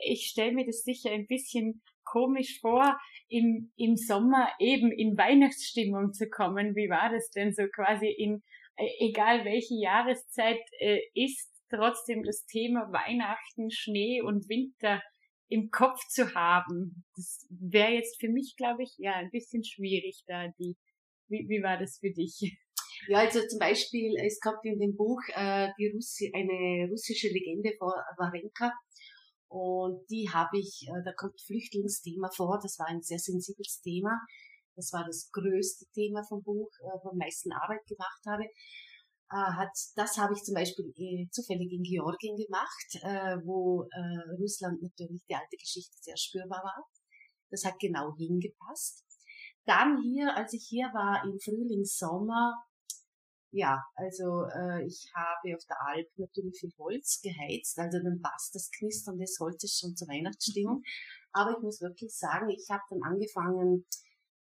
Ich stelle mir das sicher ein bisschen komisch vor, im, im Sommer eben in Weihnachtsstimmung zu kommen. Wie war das denn so quasi in, äh, egal welche Jahreszeit äh, ist, trotzdem das Thema Weihnachten, Schnee und Winter im Kopf zu haben? Das wäre jetzt für mich, glaube ich, ja, ein bisschen schwierig da. Die, wie, wie war das für dich? Ja, also zum Beispiel, es kommt in dem Buch äh, die Russi eine russische Legende vor Warenka. Und die habe ich, äh, da kommt Flüchtlingsthema vor, das war ein sehr sensibles Thema. Das war das größte Thema vom Buch, äh, wo am meisten Arbeit gemacht habe. Äh, hat, das habe ich zum Beispiel äh, zufällig in Georgien gemacht, äh, wo äh, Russland natürlich die alte Geschichte sehr spürbar war. Das hat genau hingepasst. Dann hier, als ich hier war im Frühling, Sommer, ja, also äh, ich habe auf der Alp natürlich viel Holz geheizt, also dann passt das Knistern des Holzes schon zur Weihnachtsstimmung. Mhm. Aber ich muss wirklich sagen, ich habe dann angefangen,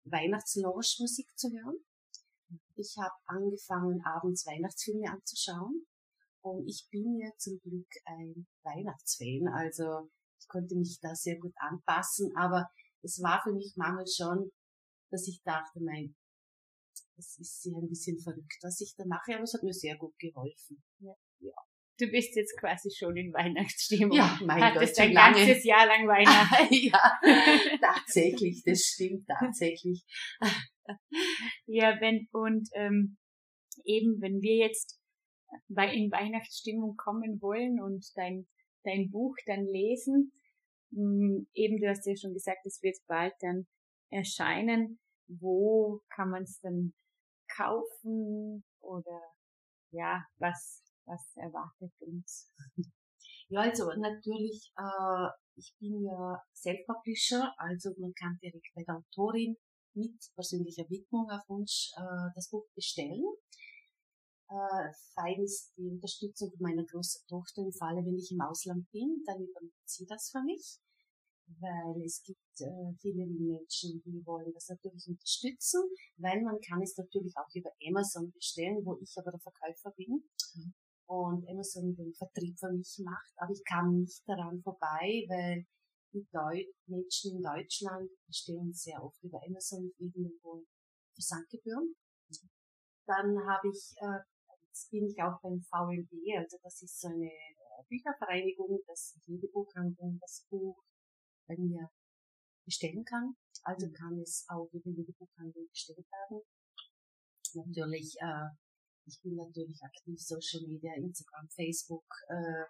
Weihnachtslounge-Musik zu hören. Ich habe angefangen, abends Weihnachtsfilme anzuschauen. Und ich bin ja zum Glück ein Weihnachtsfan, also ich konnte mich da sehr gut anpassen, aber es war für mich manchmal schon, dass ich dachte, mein das ist ja ein bisschen verrückt, was ich da mache, aber es hat mir sehr gut geholfen. Ja. ja. Du bist jetzt quasi schon in Weihnachtsstimmung. Ja, mein Hattest Gott, ein lange. ganzes Jahr lang Weihnachten. ja, tatsächlich, das stimmt tatsächlich. ja, wenn, und ähm, eben, wenn wir jetzt in Weihnachtsstimmung kommen wollen und dein, dein Buch dann lesen, mh, hm, eben, du hast ja schon gesagt, es wird bald dann erscheinen. Wo kann man es dann kaufen oder ja, was, was erwartet uns? Ja, also natürlich, äh, ich bin ja Self-Publisher, also man kann direkt bei der Autorin mit persönlicher Widmung auf Wunsch äh, das Buch bestellen. Äh, fein ist die Unterstützung meiner großen Tochter im Falle, wenn ich im Ausland bin, dann übernimmt sie das für mich weil es gibt äh, viele Menschen, die wollen das natürlich unterstützen, weil man kann es natürlich auch über Amazon bestellen, wo ich aber der Verkäufer bin mhm. und Amazon den Vertrieb für mich macht, aber ich kam nicht daran vorbei, weil die Deu Menschen in Deutschland bestellen sehr oft über Amazon wegen den hohen Versandgebühren. Dann habe ich, äh, jetzt bin ich auch beim VLB, also das ist so eine Büchervereinigung, dass jede Buchhandlung das Buch bei mir bestellen kann. Also mhm. kann es auch über die Buchhandlung bestellt werden. Natürlich, äh, ich bin natürlich aktiv Social Media, Instagram, Facebook äh,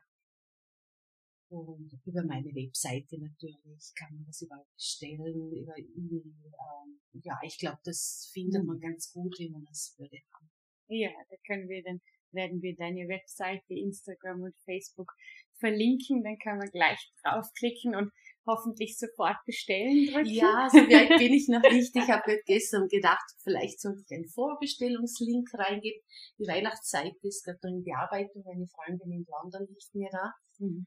und über meine Webseite natürlich kann man das überall bestellen, über E-Mail. Ähm, ja, ich glaube, das findet man mhm. ganz gut, wie man das würde haben. Ja, da können wir dann werden wir deine Webseite, Instagram und Facebook verlinken. Dann kann man gleich draufklicken und hoffentlich sofort bestellen drücken. Ja, so weit bin ich noch nicht. Ich habe gestern gedacht, vielleicht sollte ich einen Vorbestellungslink reingeben. Die Weihnachtszeit ist gerade in Bearbeitung. Meine Freundin in London hilft mir da. Mhm.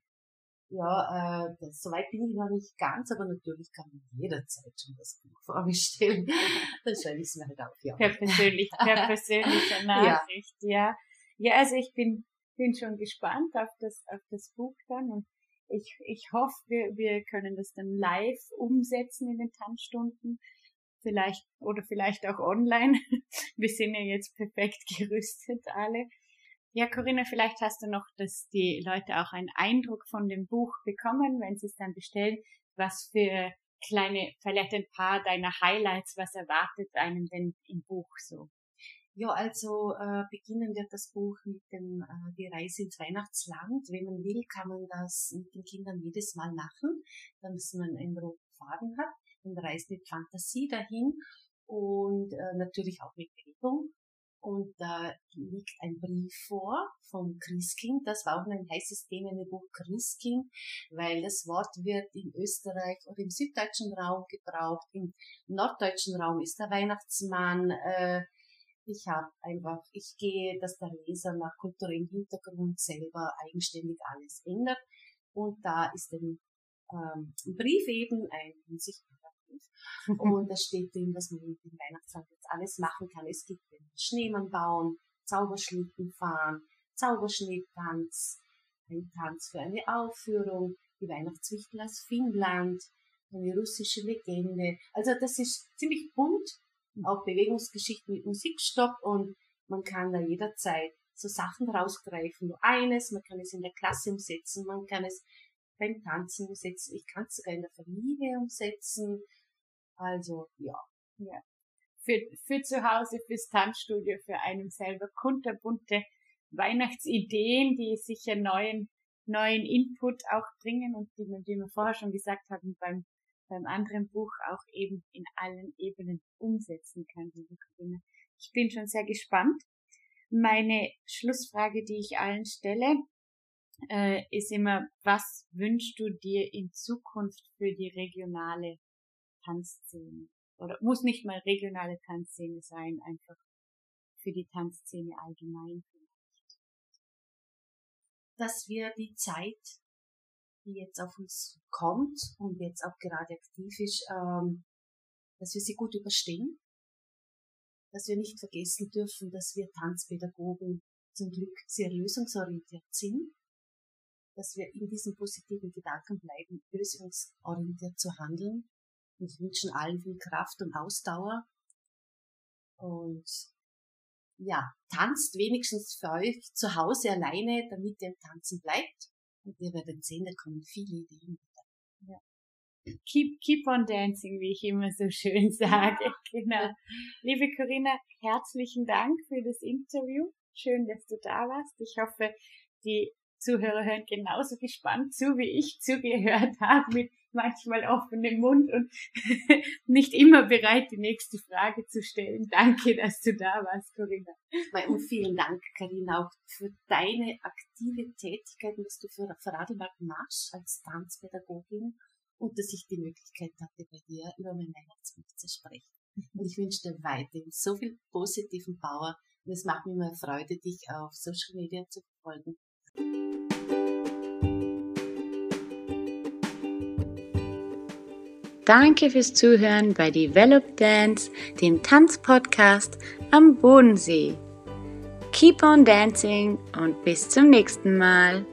Ja, äh, das, so weit bin ich noch nicht ganz, aber natürlich kann man jederzeit schon das Buch vorbestellen. Dann schreibe ich es mir halt auf, ja. Per, persönlich, per persönlicher Nachricht, ja. ja. Ja, also ich bin, bin schon gespannt auf das, auf das Buch dann und ich, ich hoffe, wir, wir können das dann live umsetzen in den Tanzstunden. Vielleicht, oder vielleicht auch online. Wir sind ja jetzt perfekt gerüstet alle. Ja, Corinna, vielleicht hast du noch, dass die Leute auch einen Eindruck von dem Buch bekommen, wenn sie es dann bestellen, was für kleine, vielleicht ein paar deiner Highlights, was erwartet einem denn im Buch so? Ja, also äh, beginnen wird das Buch mit dem äh, Die Reise ins Weihnachtsland. Wenn man will, kann man das mit den Kindern jedes Mal machen, damit man einen roten Faden hat. Man reist mit Fantasie dahin und äh, natürlich auch mit Bewegung. Und da liegt ein Brief vor vom Christkind. Das war auch ein heißes Thema in dem Buch Christkind, weil das Wort wird in Österreich oder im süddeutschen Raum gebraucht. Im norddeutschen Raum ist der Weihnachtsmann. Äh, ich habe einfach, ich gehe, dass der Leser nach kulturellem Hintergrund selber eigenständig alles ändert. Und da ist ein, ähm, Brief eben, ein unsichtbarer Brief. Und da steht drin, dass man mit dem Weihnachtsland jetzt alles machen kann. Es gibt den Schneemann bauen, Zauberschlitten fahren, Zauberschneetanz, ein Tanz für eine Aufführung, die Weihnachtswichtel aus Finnland, eine russische Legende. Also das ist ziemlich bunt auch Bewegungsgeschichten mit Musikstopp und man kann da jederzeit so Sachen rausgreifen. Nur eines, man kann es in der Klasse umsetzen, man kann es beim Tanzen umsetzen, ich kann es sogar in der Familie umsetzen. Also, ja. ja. Für, für zu Hause, fürs Tanzstudio, für einen selber kunterbunte Weihnachtsideen, die sicher neuen, neuen Input auch bringen und die, wie wir vorher schon gesagt haben, beim beim anderen Buch auch eben in allen Ebenen umsetzen kann, liebe Corinna. Ich bin schon sehr gespannt. Meine Schlussfrage, die ich allen stelle, äh, ist immer, was wünschst du dir in Zukunft für die regionale Tanzszene? Oder muss nicht mal regionale Tanzszene sein, einfach für die Tanzszene allgemein vielleicht. Dass wir die Zeit die jetzt auf uns kommt und jetzt auch gerade aktiv ist, ähm, dass wir sie gut überstehen, dass wir nicht vergessen dürfen, dass wir Tanzpädagogen zum Glück sehr lösungsorientiert sind, dass wir in diesem positiven Gedanken bleiben, lösungsorientiert zu handeln und wünschen allen viel Kraft und Ausdauer. Und ja, tanzt wenigstens für euch zu Hause alleine, damit ihr im Tanzen bleibt. Und ihr werdet sehen, da kommen viele Ideen Ja. Keep, keep on dancing, wie ich immer so schön sage. Genau. Liebe Corinna, herzlichen Dank für das Interview. Schön, dass du da warst. Ich hoffe, die Zuhörer hören genauso gespannt zu, wie ich zugehört habe, mit manchmal offenem Mund und nicht immer bereit, die nächste Frage zu stellen. Danke, dass du da warst, Corinna. Und vielen Dank, Karina, auch für deine aktive Tätigkeit, was du für, für Radlmark machst als Tanzpädagogin und dass ich die Möglichkeit hatte, bei dir über mein Weihnachtsbuch zu sprechen. Und ich wünsche dir weiterhin so viel positiven Power und es macht mir immer Freude, dich auf Social Media zu verfolgen. Danke fürs Zuhören bei Develop Dance, dem Tanzpodcast am Bodensee. Keep on dancing und bis zum nächsten Mal.